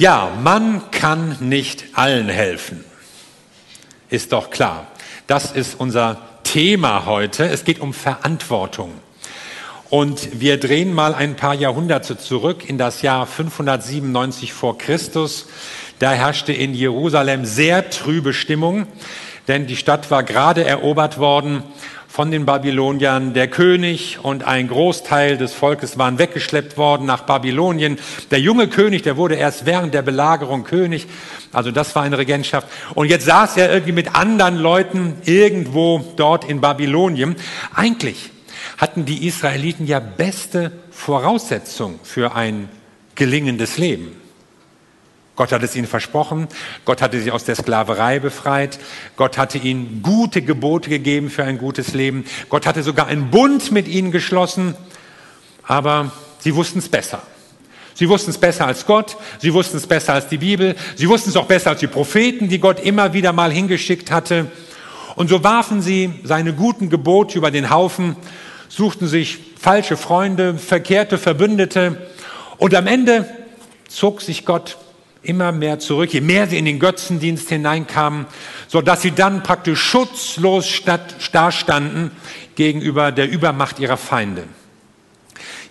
Ja, man kann nicht allen helfen. Ist doch klar. Das ist unser Thema heute. Es geht um Verantwortung. Und wir drehen mal ein paar Jahrhunderte zurück in das Jahr 597 vor Christus. Da herrschte in Jerusalem sehr trübe Stimmung, denn die Stadt war gerade erobert worden von den Babyloniern. Der König und ein Großteil des Volkes waren weggeschleppt worden nach Babylonien. Der junge König, der wurde erst während der Belagerung König. Also das war eine Regentschaft. Und jetzt saß er irgendwie mit anderen Leuten irgendwo dort in Babylonien. Eigentlich hatten die Israeliten ja beste Voraussetzungen für ein gelingendes Leben. Gott hat es ihnen versprochen. Gott hatte sie aus der Sklaverei befreit. Gott hatte ihnen gute Gebote gegeben für ein gutes Leben. Gott hatte sogar einen Bund mit ihnen geschlossen. Aber sie wussten es besser. Sie wussten es besser als Gott. Sie wussten es besser als die Bibel. Sie wussten es auch besser als die Propheten, die Gott immer wieder mal hingeschickt hatte. Und so warfen sie seine guten Gebote über den Haufen, suchten sich falsche Freunde, verkehrte Verbündete. Und am Ende zog sich Gott immer mehr zurück, je mehr sie in den Götzendienst hineinkamen, so dass sie dann praktisch schutzlos dastanden gegenüber der Übermacht ihrer Feinde.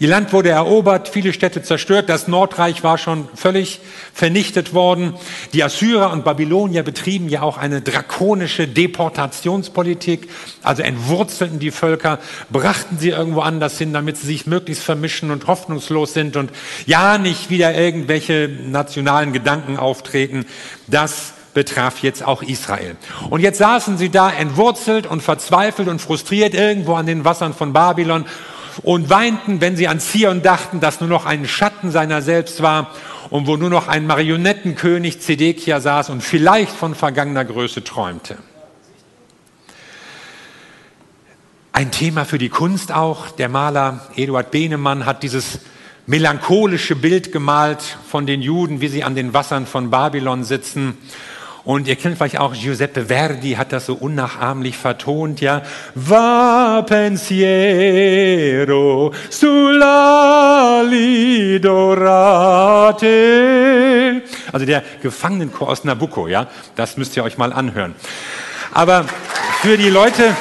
Ihr Land wurde erobert, viele Städte zerstört, das Nordreich war schon völlig vernichtet worden. Die Assyrer und Babylonier betrieben ja auch eine drakonische Deportationspolitik, also entwurzelten die Völker, brachten sie irgendwo anders hin, damit sie sich möglichst vermischen und hoffnungslos sind und ja nicht wieder irgendwelche nationalen Gedanken auftreten. Das betraf jetzt auch Israel. Und jetzt saßen sie da entwurzelt und verzweifelt und frustriert irgendwo an den Wassern von Babylon und weinten, wenn sie an Zion dachten, das nur noch ein Schatten seiner selbst war und wo nur noch ein Marionettenkönig Zedekia saß und vielleicht von vergangener Größe träumte. Ein Thema für die Kunst auch. Der Maler Eduard Behnemann hat dieses melancholische Bild gemalt von den Juden, wie sie an den Wassern von Babylon sitzen und ihr kennt vielleicht auch Giuseppe Verdi, hat das so unnachahmlich vertont, ja. Va pensiero sull'ali dorate. Also der Gefangenenchor aus Nabucco, ja. Das müsst ihr euch mal anhören. Aber für die Leute,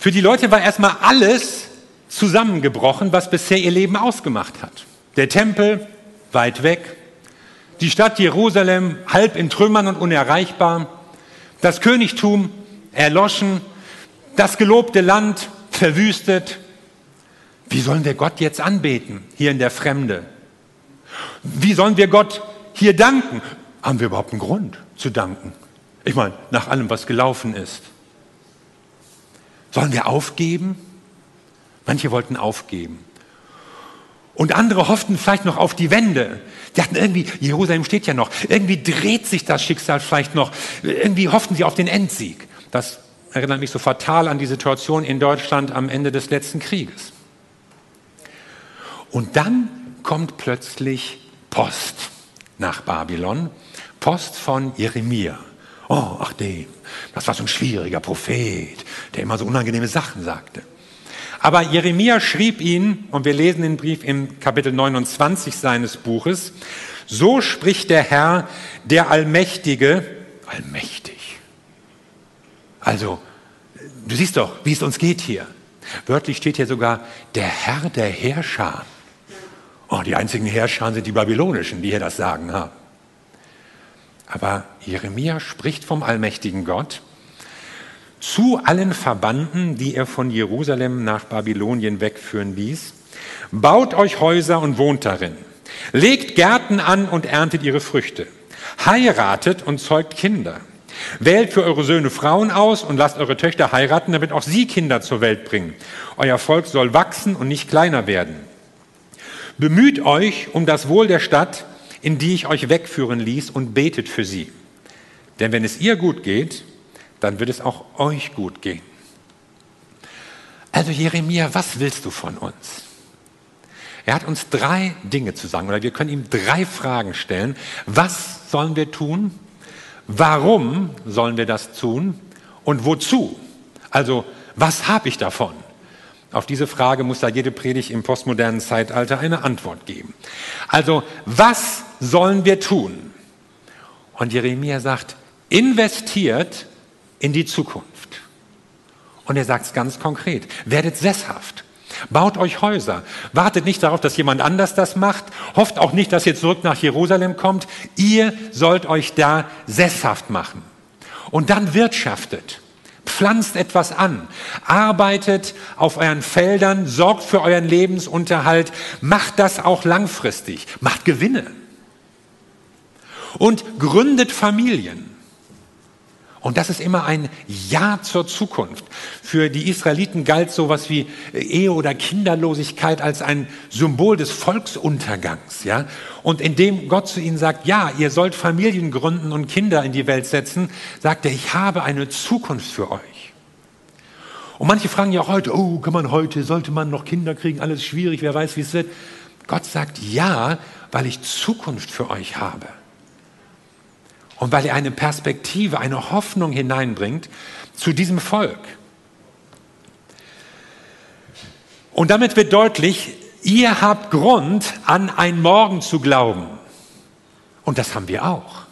für die Leute war erstmal alles zusammengebrochen, was bisher ihr Leben ausgemacht hat. Der Tempel weit weg, die Stadt Jerusalem halb in Trümmern und unerreichbar, das Königtum erloschen, das gelobte Land verwüstet. Wie sollen wir Gott jetzt anbeten, hier in der Fremde? Wie sollen wir Gott hier danken? Haben wir überhaupt einen Grund zu danken? Ich meine, nach allem, was gelaufen ist. Sollen wir aufgeben? Manche wollten aufgeben. Und andere hofften vielleicht noch auf die Wende. Die dachten irgendwie, Jerusalem steht ja noch. Irgendwie dreht sich das Schicksal vielleicht noch. Irgendwie hofften sie auf den Endsieg. Das erinnert mich so fatal an die Situation in Deutschland am Ende des letzten Krieges. Und dann kommt plötzlich Post nach Babylon. Post von Jeremia. Oh, ach dem, das war so ein schwieriger Prophet, der immer so unangenehme Sachen sagte. Aber Jeremia schrieb ihn, und wir lesen den Brief im Kapitel 29 seines Buches, so spricht der Herr, der Allmächtige, allmächtig. Also, du siehst doch, wie es uns geht hier. Wörtlich steht hier sogar der Herr der Herrscher. Oh, die einzigen Herrscher sind die babylonischen, die hier das Sagen haben. Aber Jeremia spricht vom allmächtigen Gott zu allen Verbanden, die er von Jerusalem nach Babylonien wegführen ließ. Baut euch Häuser und wohnt darin. Legt Gärten an und erntet ihre Früchte. Heiratet und zeugt Kinder. Wählt für eure Söhne Frauen aus und lasst eure Töchter heiraten, damit auch sie Kinder zur Welt bringen. Euer Volk soll wachsen und nicht kleiner werden. Bemüht euch um das Wohl der Stadt, in die ich euch wegführen ließ, und betet für sie. Denn wenn es ihr gut geht, dann wird es auch euch gut gehen. Also Jeremia, was willst du von uns? Er hat uns drei Dinge zu sagen, oder wir können ihm drei Fragen stellen. Was sollen wir tun? Warum sollen wir das tun? Und wozu? Also, was habe ich davon? Auf diese Frage muss da jede Predigt im postmodernen Zeitalter eine Antwort geben. Also, was sollen wir tun? Und Jeremia sagt, investiert in die Zukunft. Und er sagt es ganz konkret, werdet sesshaft. Baut euch Häuser. Wartet nicht darauf, dass jemand anders das macht. Hofft auch nicht, dass ihr zurück nach Jerusalem kommt. Ihr sollt euch da sesshaft machen. Und dann wirtschaftet. Pflanzt etwas an. Arbeitet auf euren Feldern. Sorgt für euren Lebensunterhalt. Macht das auch langfristig. Macht Gewinne. Und gründet Familien. Und das ist immer ein Ja zur Zukunft. Für die Israeliten galt sowas wie Ehe oder Kinderlosigkeit als ein Symbol des Volksuntergangs, ja. Und indem Gott zu ihnen sagt, ja, ihr sollt Familien gründen und Kinder in die Welt setzen, sagt er, ich habe eine Zukunft für euch. Und manche fragen ja auch heute, oh, kann man heute, sollte man noch Kinder kriegen, alles schwierig, wer weiß, wie es wird. Gott sagt ja, weil ich Zukunft für euch habe und weil er eine Perspektive, eine Hoffnung hineinbringt zu diesem Volk. Und damit wird deutlich, ihr habt Grund, an ein Morgen zu glauben. Und das haben wir auch.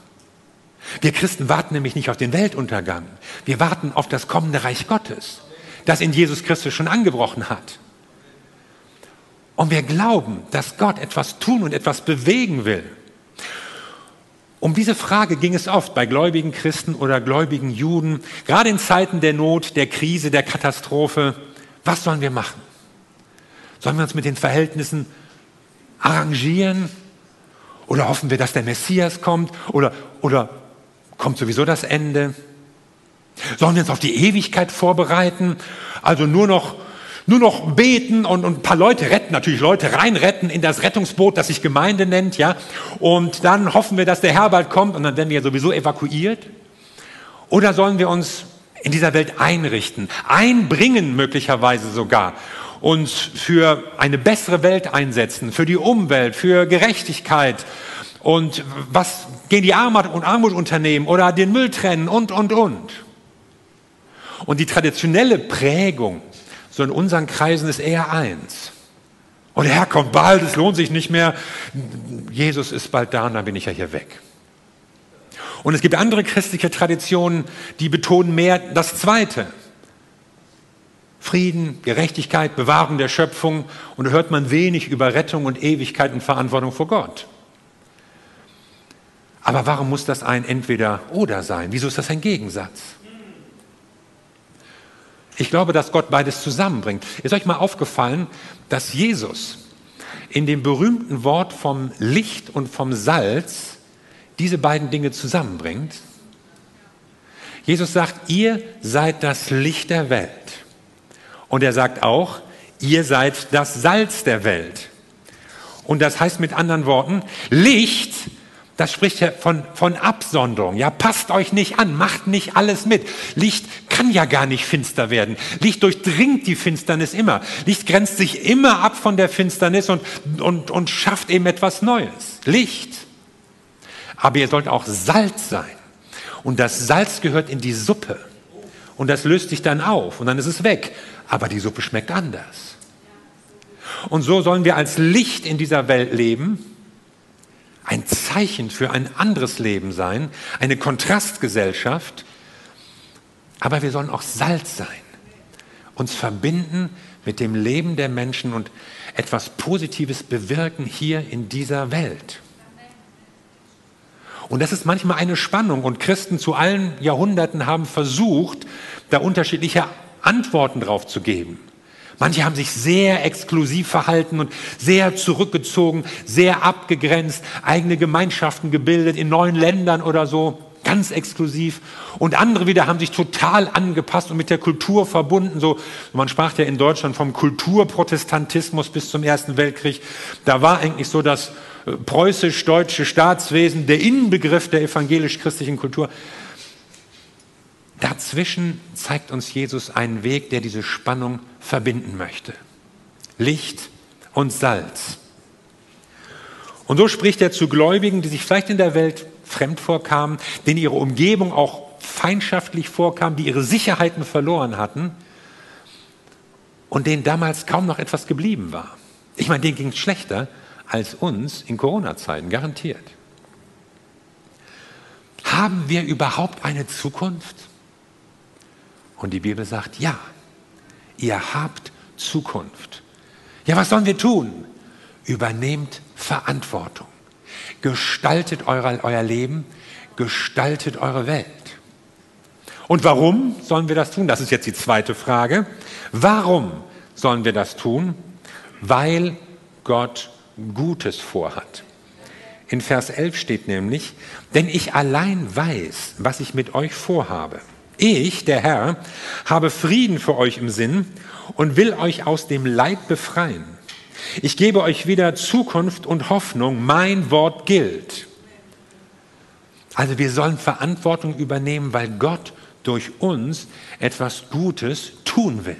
Wir Christen warten nämlich nicht auf den Weltuntergang. Wir warten auf das kommende Reich Gottes, das in Jesus Christus schon angebrochen hat. Und wir glauben, dass Gott etwas tun und etwas bewegen will. Um diese Frage ging es oft bei gläubigen Christen oder gläubigen Juden, gerade in Zeiten der Not, der Krise, der Katastrophe. Was sollen wir machen? Sollen wir uns mit den Verhältnissen arrangieren? Oder hoffen wir, dass der Messias kommt? Oder, oder kommt sowieso das Ende? Sollen wir uns auf die Ewigkeit vorbereiten? Also nur noch nur noch beten und, und ein paar Leute retten, natürlich Leute reinretten in das Rettungsboot, das sich Gemeinde nennt, ja. Und dann hoffen wir, dass der Herr bald kommt und dann werden wir sowieso evakuiert. Oder sollen wir uns in dieser Welt einrichten, einbringen möglicherweise sogar, uns für eine bessere Welt einsetzen, für die Umwelt, für Gerechtigkeit und was gegen die Armut und Armut unternehmen oder den Müll trennen und, und, und. Und die traditionelle Prägung so in unseren Kreisen ist eher eins. Und der Herr kommt bald, es lohnt sich nicht mehr. Jesus ist bald da und dann bin ich ja hier weg. Und es gibt andere christliche Traditionen, die betonen mehr das Zweite. Frieden, Gerechtigkeit, Bewahrung der Schöpfung. Und da hört man wenig über Rettung und Ewigkeit und Verantwortung vor Gott. Aber warum muss das ein Entweder-Oder sein? Wieso ist das ein Gegensatz? Ich glaube, dass Gott beides zusammenbringt. Ist euch mal aufgefallen, dass Jesus in dem berühmten Wort vom Licht und vom Salz diese beiden Dinge zusammenbringt? Jesus sagt, ihr seid das Licht der Welt. Und er sagt auch, ihr seid das Salz der Welt. Und das heißt mit anderen Worten, Licht das spricht ja von, von Absonderung. Ja, passt euch nicht an, macht nicht alles mit. Licht kann ja gar nicht finster werden. Licht durchdringt die Finsternis immer. Licht grenzt sich immer ab von der Finsternis und, und, und schafft eben etwas Neues. Licht. Aber ihr sollt auch Salz sein. Und das Salz gehört in die Suppe. Und das löst sich dann auf und dann ist es weg. Aber die Suppe schmeckt anders. Und so sollen wir als Licht in dieser Welt leben ein Zeichen für ein anderes Leben sein, eine Kontrastgesellschaft. Aber wir sollen auch Salz sein, uns verbinden mit dem Leben der Menschen und etwas Positives bewirken hier in dieser Welt. Und das ist manchmal eine Spannung und Christen zu allen Jahrhunderten haben versucht, da unterschiedliche Antworten drauf zu geben. Manche haben sich sehr exklusiv verhalten und sehr zurückgezogen, sehr abgegrenzt, eigene Gemeinschaften gebildet in neuen Ländern oder so, ganz exklusiv. Und andere wieder haben sich total angepasst und mit der Kultur verbunden. So, man sprach ja in Deutschland vom Kulturprotestantismus bis zum Ersten Weltkrieg. Da war eigentlich so das äh, preußisch-deutsche Staatswesen der Inbegriff der evangelisch-christlichen Kultur. Dazwischen zeigt uns Jesus einen Weg, der diese Spannung verbinden möchte. Licht und Salz. Und so spricht er zu Gläubigen, die sich vielleicht in der Welt fremd vorkamen, denen ihre Umgebung auch feindschaftlich vorkam, die ihre Sicherheiten verloren hatten. und denen damals kaum noch etwas geblieben war. Ich meine, denen ging es schlechter als uns in Corona-Zeiten, garantiert. Haben wir überhaupt eine Zukunft? Und die Bibel sagt, ja, ihr habt Zukunft. Ja, was sollen wir tun? Übernehmt Verantwortung. Gestaltet euer, euer Leben, gestaltet eure Welt. Und warum sollen wir das tun? Das ist jetzt die zweite Frage. Warum sollen wir das tun? Weil Gott Gutes vorhat. In Vers 11 steht nämlich, denn ich allein weiß, was ich mit euch vorhabe. Ich, der Herr, habe Frieden für euch im Sinn und will euch aus dem Leid befreien. Ich gebe euch wieder Zukunft und Hoffnung. Mein Wort gilt. Also wir sollen Verantwortung übernehmen, weil Gott durch uns etwas Gutes tun will.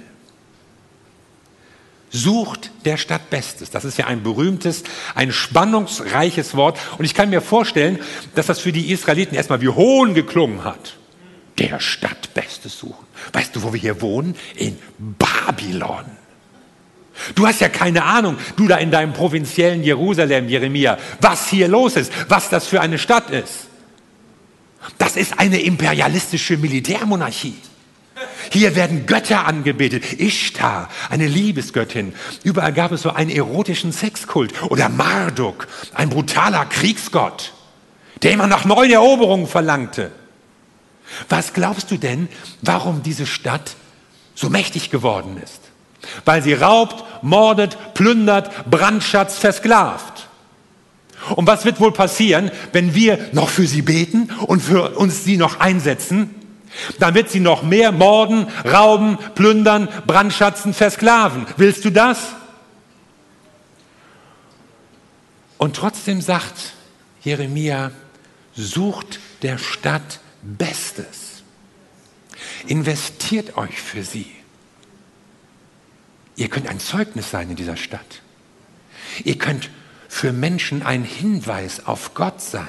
Sucht der Stadt Bestes. Das ist ja ein berühmtes, ein spannungsreiches Wort. Und ich kann mir vorstellen, dass das für die Israeliten erstmal wie Hohn geklungen hat. Der Stadt Bestes suchen. Weißt du, wo wir hier wohnen? In Babylon. Du hast ja keine Ahnung, du da in deinem provinziellen Jerusalem, Jeremia, was hier los ist, was das für eine Stadt ist. Das ist eine imperialistische Militärmonarchie. Hier werden Götter angebetet. Ishtar, eine Liebesgöttin. Überall gab es so einen erotischen Sexkult. Oder Marduk, ein brutaler Kriegsgott, der immer nach neuen Eroberungen verlangte. Was glaubst du denn, warum diese Stadt so mächtig geworden ist? Weil sie raubt, mordet, plündert, Brandschatz, versklavt. Und was wird wohl passieren, wenn wir noch für sie beten und für uns sie noch einsetzen? Dann wird sie noch mehr morden, rauben, plündern, brandschatzen, versklaven. Willst du das? Und trotzdem sagt Jeremia, sucht der Stadt Bestes. Investiert euch für sie. Ihr könnt ein Zeugnis sein in dieser Stadt. Ihr könnt für Menschen ein Hinweis auf Gott sein.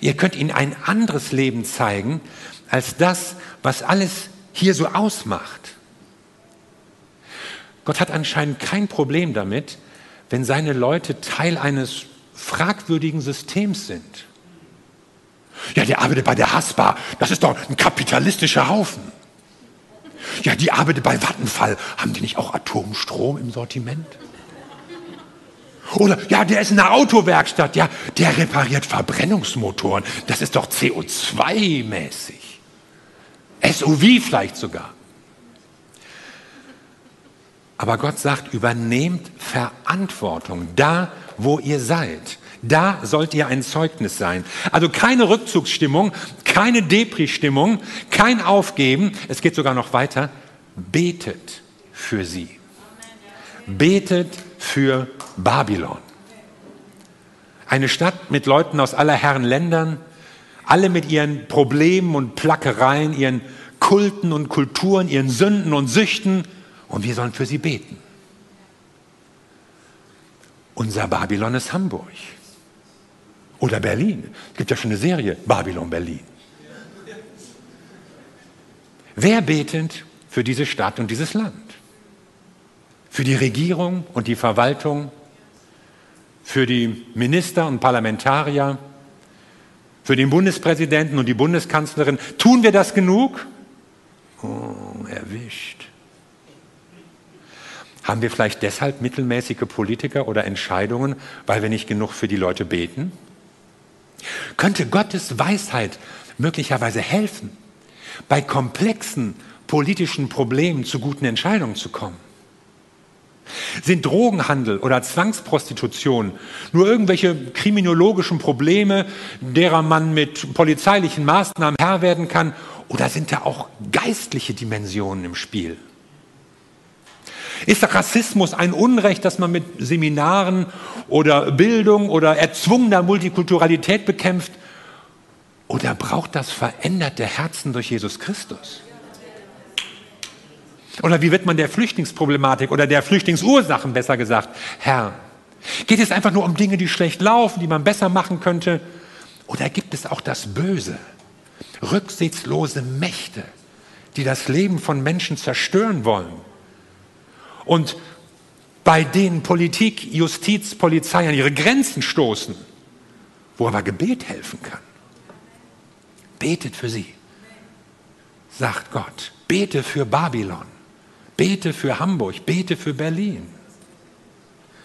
Ihr könnt ihnen ein anderes Leben zeigen als das, was alles hier so ausmacht. Gott hat anscheinend kein Problem damit, wenn seine Leute Teil eines fragwürdigen Systems sind. Ja, der arbeitet bei der Haspa, das ist doch ein kapitalistischer Haufen. Ja, die arbeitet bei Vattenfall, haben die nicht auch Atomstrom im Sortiment? Oder ja, der ist in der Autowerkstatt, ja, der repariert Verbrennungsmotoren. Das ist doch CO2-mäßig. SUV vielleicht sogar. Aber Gott sagt, übernehmt Verantwortung da, wo ihr seid. Da sollt ihr ein Zeugnis sein. Also keine Rückzugsstimmung, keine Depri-Stimmung, kein Aufgeben. Es geht sogar noch weiter. Betet für sie. Betet für Babylon. Eine Stadt mit Leuten aus aller Herren Ländern, alle mit ihren Problemen und Plackereien, ihren Kulten und Kulturen, ihren Sünden und Süchten. Und wir sollen für sie beten. Unser Babylon ist Hamburg. Oder Berlin. Es gibt ja schon eine Serie, Babylon Berlin. Wer betet für diese Stadt und dieses Land? Für die Regierung und die Verwaltung? Für die Minister und Parlamentarier? Für den Bundespräsidenten und die Bundeskanzlerin? Tun wir das genug? Oh, erwischt. Haben wir vielleicht deshalb mittelmäßige Politiker oder Entscheidungen, weil wir nicht genug für die Leute beten? Könnte Gottes Weisheit möglicherweise helfen, bei komplexen politischen Problemen zu guten Entscheidungen zu kommen? Sind Drogenhandel oder Zwangsprostitution nur irgendwelche kriminologischen Probleme, derer man mit polizeilichen Maßnahmen Herr werden kann, oder sind da auch geistliche Dimensionen im Spiel? Ist Rassismus ein Unrecht, das man mit Seminaren oder Bildung oder erzwungener Multikulturalität bekämpft? Oder braucht das veränderte Herzen durch Jesus Christus? Oder wie wird man der Flüchtlingsproblematik oder der Flüchtlingsursachen besser gesagt Herr? Geht es einfach nur um Dinge, die schlecht laufen, die man besser machen könnte? Oder gibt es auch das Böse, rücksichtslose Mächte, die das Leben von Menschen zerstören wollen? Und bei denen Politik, Justiz, Polizei an ihre Grenzen stoßen, wo aber Gebet helfen kann. Betet für sie, sagt Gott. Bete für Babylon. Bete für Hamburg. Bete für Berlin.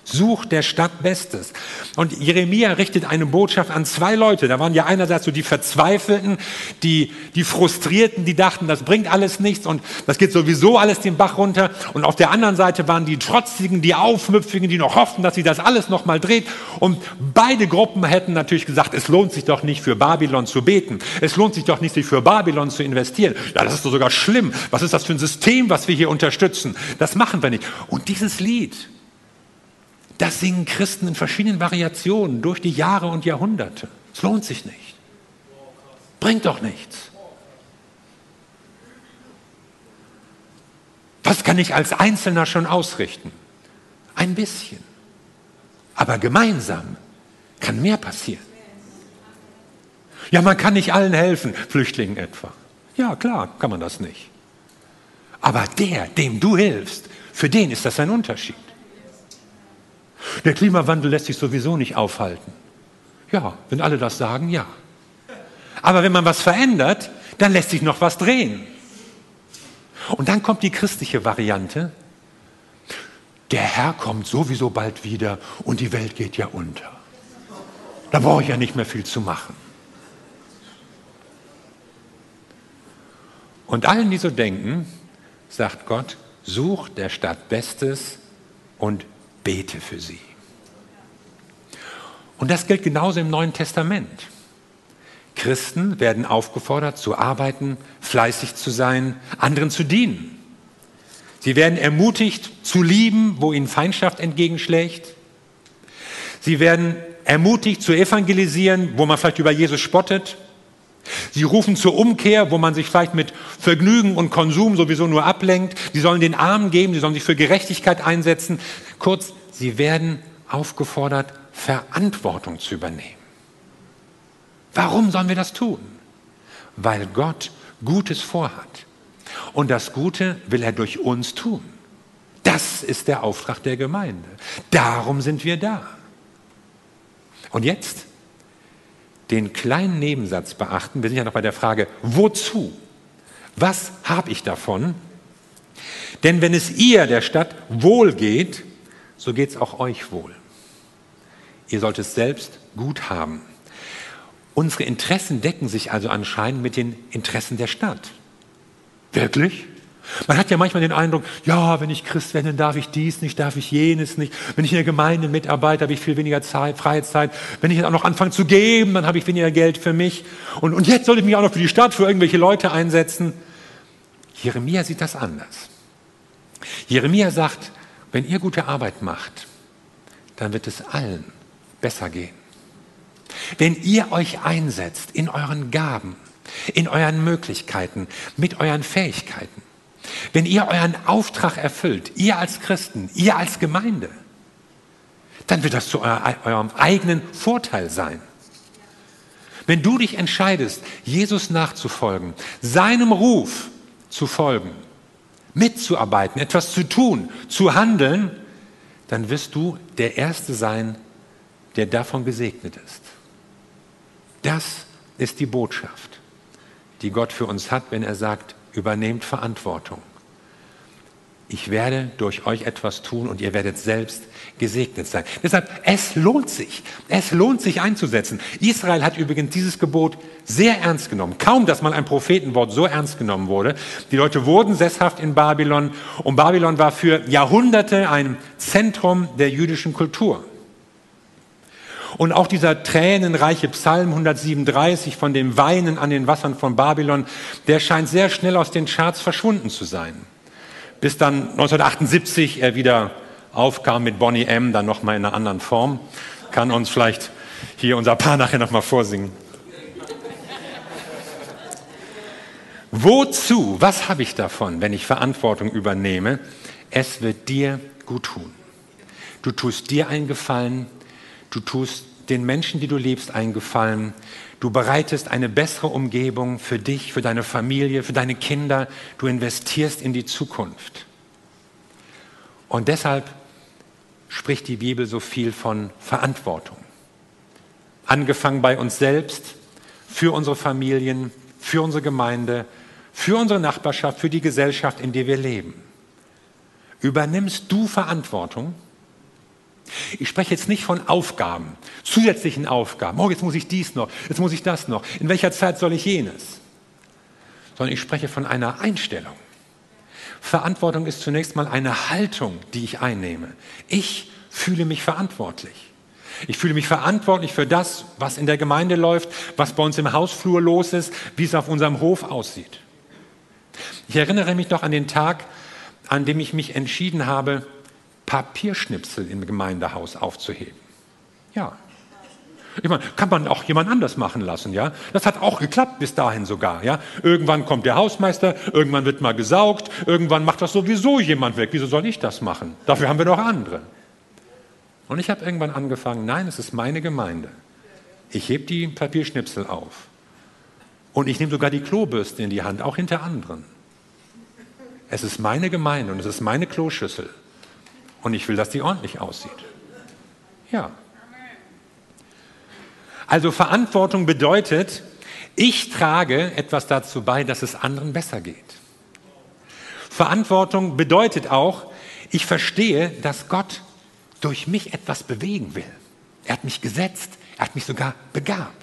Such der Stadt Bestes. Und Jeremia richtet eine Botschaft an zwei Leute. Da waren ja einerseits so die Verzweifelten, die, die Frustrierten, die dachten, das bringt alles nichts und das geht sowieso alles den Bach runter. Und auf der anderen Seite waren die Trotzigen, die Aufmüpfigen, die noch hofften, dass sie das alles nochmal dreht. Und beide Gruppen hätten natürlich gesagt, es lohnt sich doch nicht für Babylon zu beten. Es lohnt sich doch nicht, sich für Babylon zu investieren. Ja, das ist doch sogar schlimm. Was ist das für ein System, was wir hier unterstützen? Das machen wir nicht. Und dieses Lied, das singen Christen in verschiedenen Variationen durch die Jahre und Jahrhunderte. Es lohnt sich nicht. Bringt doch nichts. Was kann ich als Einzelner schon ausrichten? Ein bisschen. Aber gemeinsam kann mehr passieren. Ja, man kann nicht allen helfen, Flüchtlingen etwa. Ja, klar, kann man das nicht. Aber der, dem du hilfst, für den ist das ein Unterschied. Der Klimawandel lässt sich sowieso nicht aufhalten. Ja, wenn alle das sagen, ja. Aber wenn man was verändert, dann lässt sich noch was drehen. Und dann kommt die christliche Variante. Der Herr kommt sowieso bald wieder und die Welt geht ja unter. Da brauche ich ja nicht mehr viel zu machen. Und allen, die so denken, sagt Gott, such der Stadt Bestes und bete für sie. Und das gilt genauso im Neuen Testament. Christen werden aufgefordert zu arbeiten, fleißig zu sein, anderen zu dienen. Sie werden ermutigt zu lieben, wo ihnen Feindschaft entgegenschlägt. Sie werden ermutigt zu evangelisieren, wo man vielleicht über Jesus spottet. Sie rufen zur Umkehr, wo man sich vielleicht mit Vergnügen und Konsum sowieso nur ablenkt. Sie sollen den Armen geben, sie sollen sich für Gerechtigkeit einsetzen. Kurz, Sie werden aufgefordert, Verantwortung zu übernehmen. Warum sollen wir das tun? Weil Gott Gutes vorhat. Und das Gute will er durch uns tun. Das ist der Auftrag der Gemeinde. Darum sind wir da. Und jetzt den kleinen Nebensatz beachten. Wir sind ja noch bei der Frage, wozu? Was habe ich davon? Denn wenn es ihr, der Stadt, wohl geht, so geht es auch euch wohl. Ihr sollt es selbst gut haben. Unsere Interessen decken sich also anscheinend mit den Interessen der Stadt. Wirklich? Man hat ja manchmal den Eindruck, ja, wenn ich Christ werde, dann darf ich dies nicht, darf ich jenes nicht. Wenn ich in der Gemeinde mitarbeite, habe ich viel weniger Zeit, freie Zeit. Wenn ich auch noch anfange zu geben, dann habe ich weniger Geld für mich. Und, und jetzt sollte ich mich auch noch für die Stadt, für irgendwelche Leute einsetzen. Jeremia sieht das anders. Jeremia sagt, wenn ihr gute Arbeit macht, dann wird es allen besser gehen. Wenn ihr euch einsetzt in euren Gaben, in euren Möglichkeiten, mit euren Fähigkeiten, wenn ihr euren Auftrag erfüllt, ihr als Christen, ihr als Gemeinde, dann wird das zu eurem eigenen Vorteil sein. Wenn du dich entscheidest, Jesus nachzufolgen, seinem Ruf zu folgen, mitzuarbeiten, etwas zu tun, zu handeln, dann wirst du der Erste sein, der davon gesegnet ist. Das ist die Botschaft, die Gott für uns hat, wenn er sagt, übernehmt Verantwortung ich werde durch euch etwas tun und ihr werdet selbst gesegnet sein. Deshalb, es lohnt sich. Es lohnt sich einzusetzen. Israel hat übrigens dieses Gebot sehr ernst genommen. Kaum, dass mal ein Prophetenwort so ernst genommen wurde. Die Leute wurden sesshaft in Babylon und Babylon war für Jahrhunderte ein Zentrum der jüdischen Kultur. Und auch dieser tränenreiche Psalm 137 von dem Weinen an den Wassern von Babylon, der scheint sehr schnell aus den Charts verschwunden zu sein bis dann 1978 er wieder aufkam mit Bonnie M., dann nochmal in einer anderen Form. Kann uns vielleicht hier unser Paar nachher nochmal vorsingen. Wozu? Was habe ich davon, wenn ich Verantwortung übernehme? Es wird dir gut tun. Du tust dir einen Gefallen, du tust den Menschen, die du liebst, einen Gefallen. Du bereitest eine bessere Umgebung für dich, für deine Familie, für deine Kinder. Du investierst in die Zukunft. Und deshalb spricht die Bibel so viel von Verantwortung. Angefangen bei uns selbst, für unsere Familien, für unsere Gemeinde, für unsere Nachbarschaft, für die Gesellschaft, in der wir leben. Übernimmst du Verantwortung? Ich spreche jetzt nicht von Aufgaben, zusätzlichen Aufgaben. Oh, jetzt muss ich dies noch, jetzt muss ich das noch. In welcher Zeit soll ich jenes? Sondern ich spreche von einer Einstellung. Verantwortung ist zunächst mal eine Haltung, die ich einnehme. Ich fühle mich verantwortlich. Ich fühle mich verantwortlich für das, was in der Gemeinde läuft, was bei uns im Hausflur los ist, wie es auf unserem Hof aussieht. Ich erinnere mich noch an den Tag, an dem ich mich entschieden habe, Papierschnipsel im Gemeindehaus aufzuheben. Ja. Ich meine, kann man auch jemand anders machen lassen, ja? Das hat auch geklappt bis dahin sogar, ja? Irgendwann kommt der Hausmeister, irgendwann wird mal gesaugt, irgendwann macht das sowieso jemand weg. Wieso soll ich das machen? Dafür haben wir doch andere. Und ich habe irgendwann angefangen, nein, es ist meine Gemeinde. Ich hebe die Papierschnipsel auf. Und ich nehme sogar die Klobürste in die Hand, auch hinter anderen. Es ist meine Gemeinde und es ist meine Kloschüssel. Und ich will, dass die ordentlich aussieht. Ja. Also Verantwortung bedeutet, ich trage etwas dazu bei, dass es anderen besser geht. Verantwortung bedeutet auch, ich verstehe, dass Gott durch mich etwas bewegen will. Er hat mich gesetzt, er hat mich sogar begabt.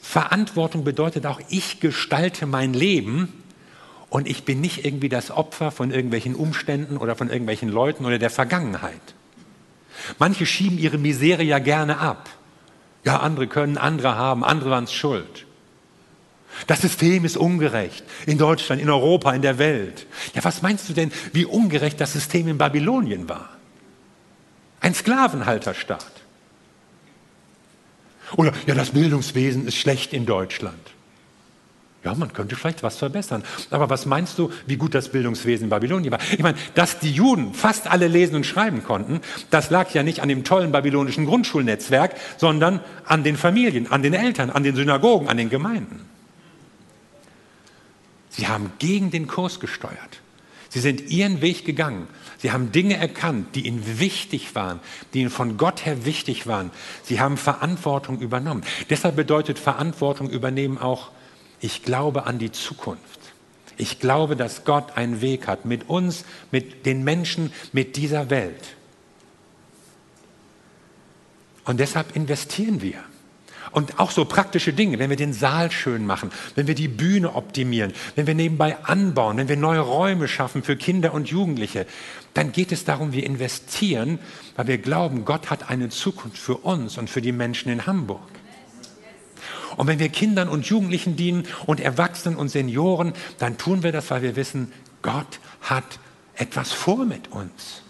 Verantwortung bedeutet auch, ich gestalte mein Leben und ich bin nicht irgendwie das Opfer von irgendwelchen Umständen oder von irgendwelchen Leuten oder der Vergangenheit. Manche schieben ihre Misere ja gerne ab. Ja, andere können, andere haben, andere waren es schuld. Das System ist ungerecht in Deutschland, in Europa, in der Welt. Ja, was meinst du denn, wie ungerecht das System in Babylonien war? Ein Sklavenhalterstaat. Oder ja, das Bildungswesen ist schlecht in Deutschland. Ja, man könnte vielleicht was verbessern. Aber was meinst du, wie gut das Bildungswesen in Babylonien war? Ich meine, dass die Juden fast alle lesen und schreiben konnten, das lag ja nicht an dem tollen babylonischen Grundschulnetzwerk, sondern an den Familien, an den Eltern, an den Synagogen, an den Gemeinden. Sie haben gegen den Kurs gesteuert. Sie sind ihren Weg gegangen. Sie haben Dinge erkannt, die ihnen wichtig waren, die ihnen von Gott her wichtig waren. Sie haben Verantwortung übernommen. Deshalb bedeutet Verantwortung übernehmen auch, ich glaube an die Zukunft. Ich glaube, dass Gott einen Weg hat mit uns, mit den Menschen, mit dieser Welt. Und deshalb investieren wir. Und auch so praktische Dinge, wenn wir den Saal schön machen, wenn wir die Bühne optimieren, wenn wir nebenbei anbauen, wenn wir neue Räume schaffen für Kinder und Jugendliche, dann geht es darum, wir investieren, weil wir glauben, Gott hat eine Zukunft für uns und für die Menschen in Hamburg. Und wenn wir Kindern und Jugendlichen dienen und Erwachsenen und Senioren, dann tun wir das, weil wir wissen, Gott hat etwas vor mit uns.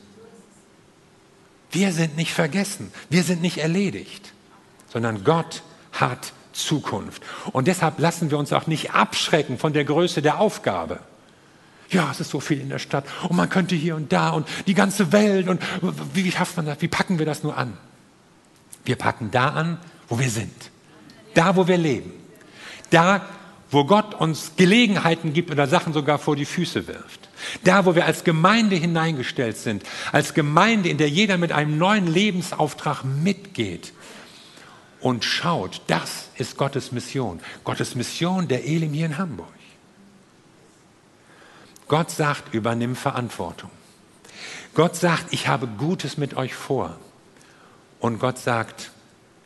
Wir sind nicht vergessen, wir sind nicht erledigt, sondern Gott hat Zukunft. Und deshalb lassen wir uns auch nicht abschrecken von der Größe der Aufgabe. Ja, es ist so viel in der Stadt und man könnte hier und da und die ganze Welt und wie schafft man das? Wie packen wir das nur an? Wir packen da an, wo wir sind. Da, wo wir leben. Da, wo Gott uns Gelegenheiten gibt oder Sachen sogar vor die Füße wirft. Da, wo wir als Gemeinde hineingestellt sind, als Gemeinde, in der jeder mit einem neuen Lebensauftrag mitgeht und schaut, das ist Gottes Mission. Gottes Mission der Elim hier in Hamburg. Gott sagt, übernimm Verantwortung. Gott sagt, ich habe Gutes mit euch vor. Und Gott sagt,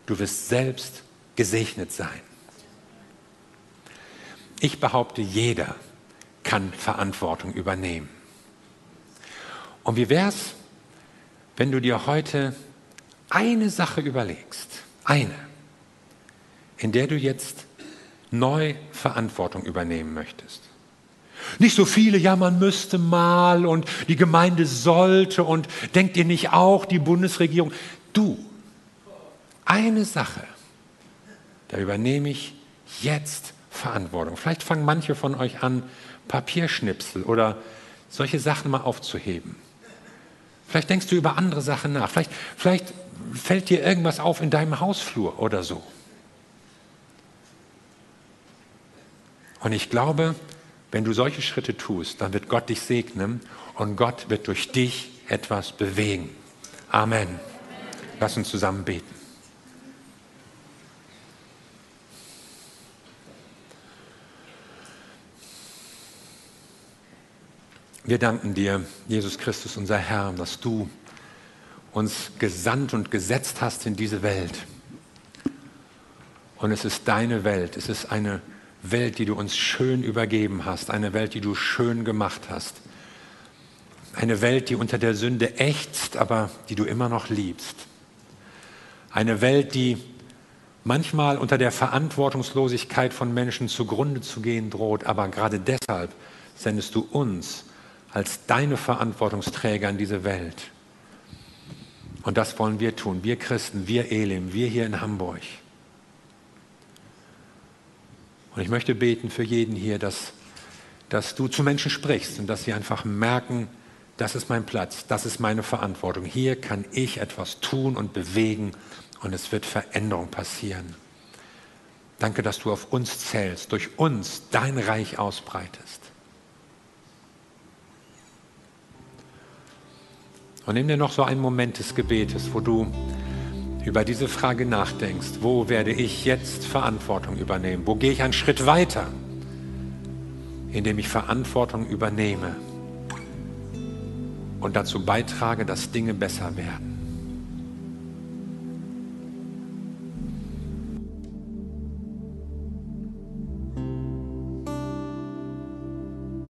du wirst selbst gesegnet sein. Ich behaupte, jeder kann Verantwortung übernehmen. Und wie wäre es, wenn du dir heute eine Sache überlegst, eine, in der du jetzt neu Verantwortung übernehmen möchtest. Nicht so viele, ja, man müsste mal und die Gemeinde sollte und denkt ihr nicht auch, die Bundesregierung. Du, eine Sache, da übernehme ich jetzt Verantwortung. Vielleicht fangen manche von euch an, Papierschnipsel oder solche Sachen mal aufzuheben. Vielleicht denkst du über andere Sachen nach. Vielleicht, vielleicht fällt dir irgendwas auf in deinem Hausflur oder so. Und ich glaube, Wenn du solche Schritte tust, dann wird Gott dich segnen und Gott wird durch dich etwas bewegen. Amen. Lass uns zusammen beten. Wir danken dir, Jesus Christus, unser Herr, dass du uns gesandt und gesetzt hast in diese Welt. Und es ist deine Welt, es ist eine Welt, die du uns schön übergeben hast, eine Welt, die du schön gemacht hast. Eine Welt, die unter der Sünde ächzt, aber die du immer noch liebst. Eine Welt, die manchmal unter der Verantwortungslosigkeit von Menschen zugrunde zu gehen droht, aber gerade deshalb sendest du uns als deine Verantwortungsträger in diese Welt. Und das wollen wir tun, wir Christen, wir Elim, wir hier in Hamburg. Und ich möchte beten für jeden hier, dass, dass du zu Menschen sprichst und dass sie einfach merken, das ist mein Platz, das ist meine Verantwortung. Hier kann ich etwas tun und bewegen und es wird Veränderung passieren. Danke, dass du auf uns zählst, durch uns dein Reich ausbreitest. Und nimm dir noch so einen Moment des Gebetes, wo du über diese Frage nachdenkst, wo werde ich jetzt Verantwortung übernehmen? Wo gehe ich einen Schritt weiter, indem ich Verantwortung übernehme und dazu beitrage, dass Dinge besser werden?